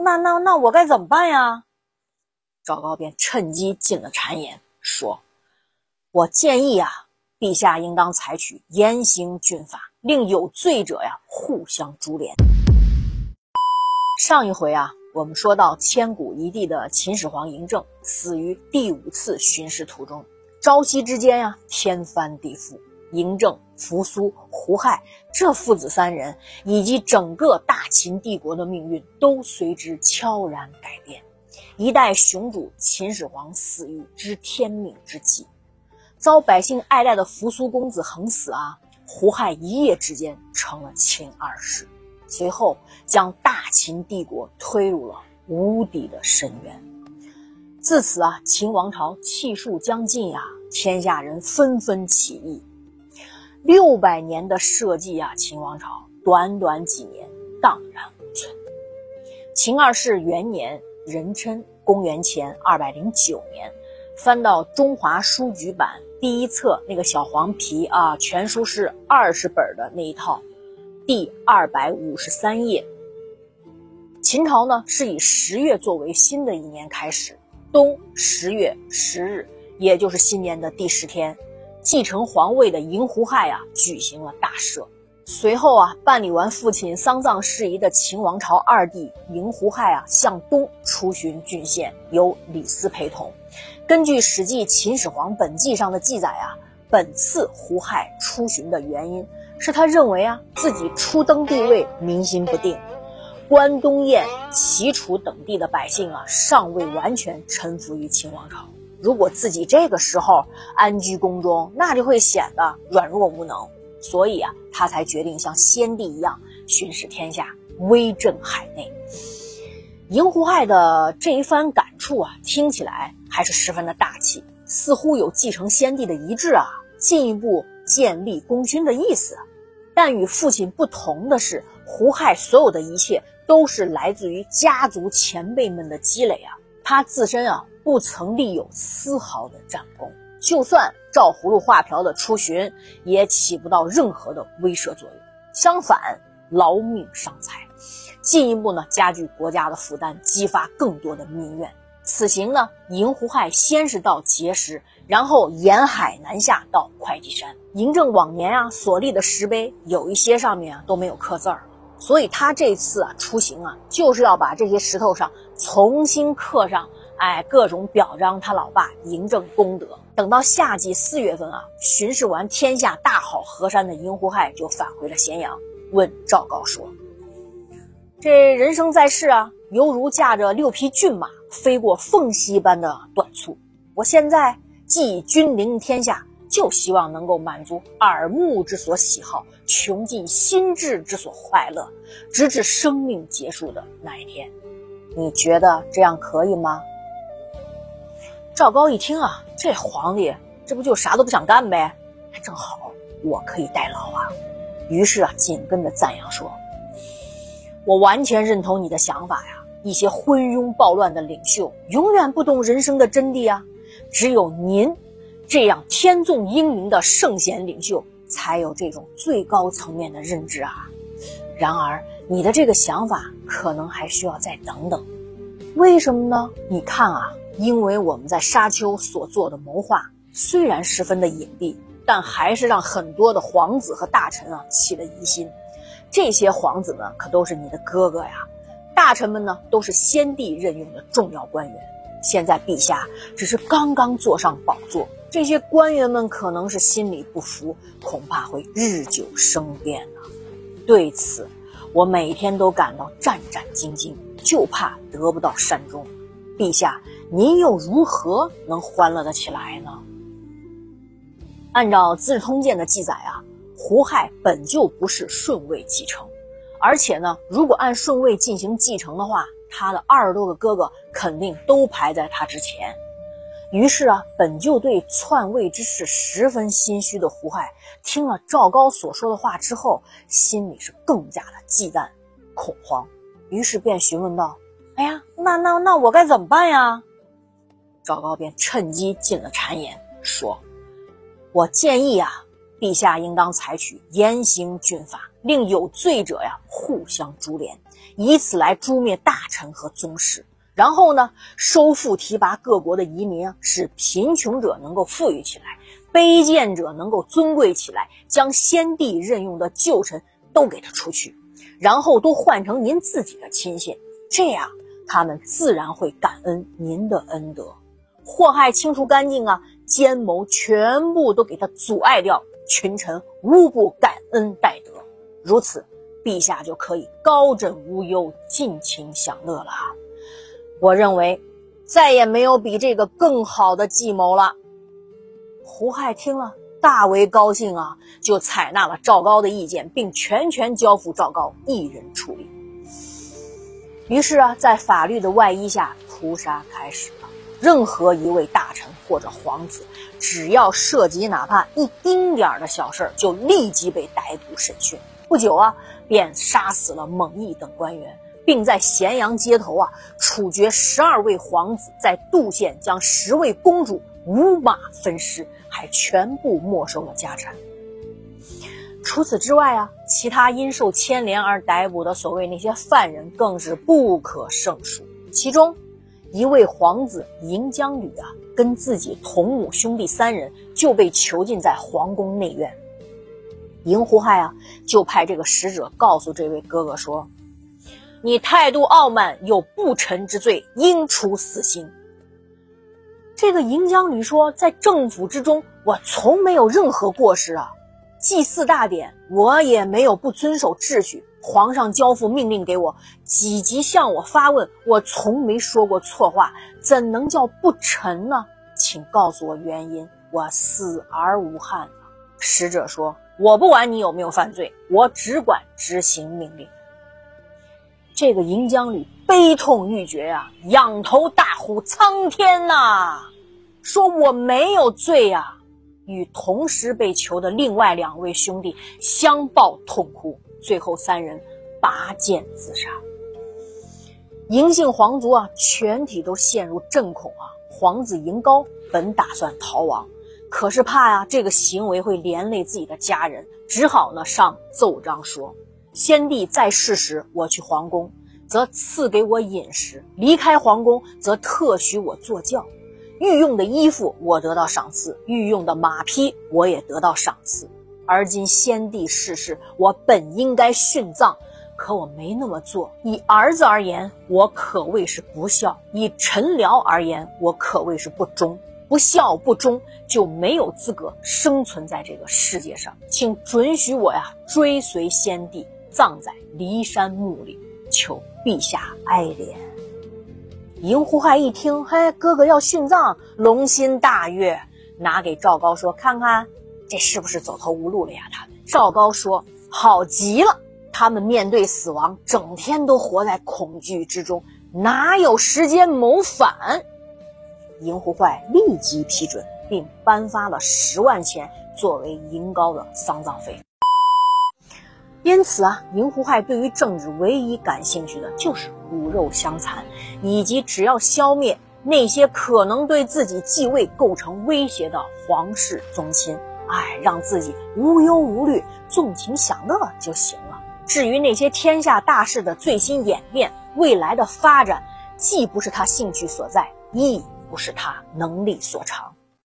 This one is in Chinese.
那那那我该怎么办呀？赵高便趁机进了谗言，说：“我建议啊，陛下应当采取严刑峻法，令有罪者呀互相株连。”上一回啊，我们说到千古一帝的秦始皇嬴政死于第五次巡视途中，朝夕之间呀，天翻地覆。嬴政、扶苏、胡亥这父子三人，以及整个大秦帝国的命运，都随之悄然改变。一代雄主秦始皇死于知天命之际，遭百姓爱戴的扶苏公子横死啊，胡亥一夜之间成了秦二世。随后，将大秦帝国推入了无底的深渊。自此啊，秦王朝气数将尽呀，天下人纷纷起义。六百年的社稷啊，秦王朝短短几年荡然无存。秦二世元年，壬辰，公元前二百零九年，翻到《中华书局版》第一册那个小黄皮啊，全书是二十本的那一套。第二百五十三页，秦朝呢是以十月作为新的一年开始，冬十月十日，也就是新年的第十天，继承皇位的嬴胡亥啊举行了大赦。随后啊，办理完父亲丧葬事宜的秦王朝二弟嬴胡亥啊向东出巡郡县，由李斯陪同。根据《史记·秦始皇本纪》上的记载啊，本次胡亥出巡的原因。是他认为啊，自己初登帝位，民心不定，关东燕、齐楚等地的百姓啊，尚未完全臣服于秦王朝。如果自己这个时候安居宫中，那就会显得软弱无能。所以啊，他才决定像先帝一样巡视天下，威震海内。嬴胡亥的这一番感触啊，听起来还是十分的大气，似乎有继承先帝的遗志啊，进一步建立功勋的意思。但与父亲不同的是，胡亥所有的一切都是来自于家族前辈们的积累啊，他自身啊不曾立有丝毫的战功，就算照葫芦画瓢的出巡，也起不到任何的威慑作用，相反劳命伤财，进一步呢加剧国家的负担，激发更多的民怨。此行呢，嬴胡亥先是到碣石，然后沿海南下到会稽山。嬴政往年啊所立的石碑，有一些上面啊都没有刻字儿，所以他这次啊出行啊，就是要把这些石头上重新刻上，哎，各种表彰他老爸嬴政功德。等到夏季四月份啊，巡视完天下大好河山的嬴胡亥就返回了咸阳，问赵高说：“这人生在世啊，犹如驾着六匹骏马。”飞过缝隙般的短促，我现在既君临天下，就希望能够满足耳目之所喜好，穷尽心智之所快乐，直至生命结束的那一天。你觉得这样可以吗？赵高一听啊，这皇帝这不就啥都不想干呗？正好我可以代劳啊。于是啊，紧跟着赞扬说：“我完全认同你的想法呀。”一些昏庸暴乱的领袖永远不懂人生的真谛啊！只有您这样天纵英明的圣贤领袖，才有这种最高层面的认知啊！然而，你的这个想法可能还需要再等等。为什么呢？你看啊，因为我们在沙丘所做的谋划，虽然十分的隐蔽，但还是让很多的皇子和大臣啊起了疑心。这些皇子呢，可都是你的哥哥呀！大臣们呢，都是先帝任用的重要官员。现在陛下只是刚刚坐上宝座，这些官员们可能是心里不服，恐怕会日久生变呢。对此，我每天都感到战战兢兢，就怕得不到善终。陛下，您又如何能欢乐得起来呢？按照《资治通鉴》的记载啊，胡亥本就不是顺位继承。而且呢，如果按顺位进行继承的话，他的二十多个哥哥肯定都排在他之前。于是啊，本就对篡位之事十分心虚的胡亥，听了赵高所说的话之后，心里是更加的忌惮、恐慌。于是便询问道：“哎呀，那那那我该怎么办呀？”赵高便趁机进了谗言，说：“我建议啊，陛下应当采取严刑峻法，令有罪者呀互相株连，以此来诛灭大臣和宗室。然后呢，收复提拔各国的移民，使贫穷者能够富裕起来，卑贱者能够尊贵起来，将先帝任用的旧臣都给他出去，然后都换成您自己的亲信，这样他们自然会感恩您的恩德。祸害清除干净啊，奸谋全部都给他阻碍掉。群臣无不感恩戴德，如此，陛下就可以高枕无忧、尽情享乐了。我认为，再也没有比这个更好的计谋了。胡亥听了，大为高兴啊，就采纳了赵高的意见，并全权交付赵高一人处理。于是啊，在法律的外衣下，屠杀开始了。任何一位大臣或者皇子，只要涉及哪怕一丁点的小事，就立即被逮捕审讯。不久啊，便杀死了蒙毅等官员，并在咸阳街头啊处决十二位皇子，在杜县将十位公主五马分尸，还全部没收了家产。除此之外啊，其他因受牵连而逮捕的所谓那些犯人，更是不可胜数。其中，一位皇子赢江吕啊，跟自己同母兄弟三人就被囚禁在皇宫内院。银胡亥啊，就派这个使者告诉这位哥哥说：“你态度傲慢，有不臣之罪，应处死刑。”这个赢江吕说：“在政府之中，我从没有任何过失啊。祭祀大典，我也没有不遵守秩序。”皇上交付命令给我，积极向我发问，我从没说过错话，怎能叫不臣呢？请告诉我原因，我死而无憾。使者说：“我不管你有没有犯罪，我只管执行命令。”这个银江吕悲痛欲绝呀，仰头大呼：“苍天呐！说我没有罪呀！”与同时被囚的另外两位兄弟相抱痛哭。最后三人拔剑自杀。嬴姓皇族啊，全体都陷入震恐啊。皇子嬴高本打算逃亡，可是怕呀这个行为会连累自己的家人，只好呢上奏章说：先帝在世时，我去皇宫，则赐给我饮食；离开皇宫，则特许我坐轿。御用的衣服我得到赏赐，御用的马匹我也得到赏赐。而今先帝逝世，我本应该殉葬，可我没那么做。以儿子而言，我可谓是不孝；以臣僚而言，我可谓是不忠。不孝不忠，就没有资格生存在这个世界上。请准许我呀，追随先帝，葬在骊山墓里，求陛下哀怜。赢胡亥一听，嘿，哥哥要殉葬，龙心大悦，拿给赵高说：“看看。”这是不是走投无路了呀？他赵高说：“好极了！他们面对死亡，整天都活在恐惧之中，哪有时间谋反？”赢胡坏立即批准，并颁发了十万钱作为赢高的丧葬费。因此啊，赢胡亥对于政治唯一感兴趣的就是骨肉相残，以及只要消灭那些可能对自己继位构成威胁的皇室宗亲。哎，让自己无忧无虑、纵情享乐就行了。至于那些天下大事的最新演变、未来的发展，既不是他兴趣所在，亦不是他能力所长。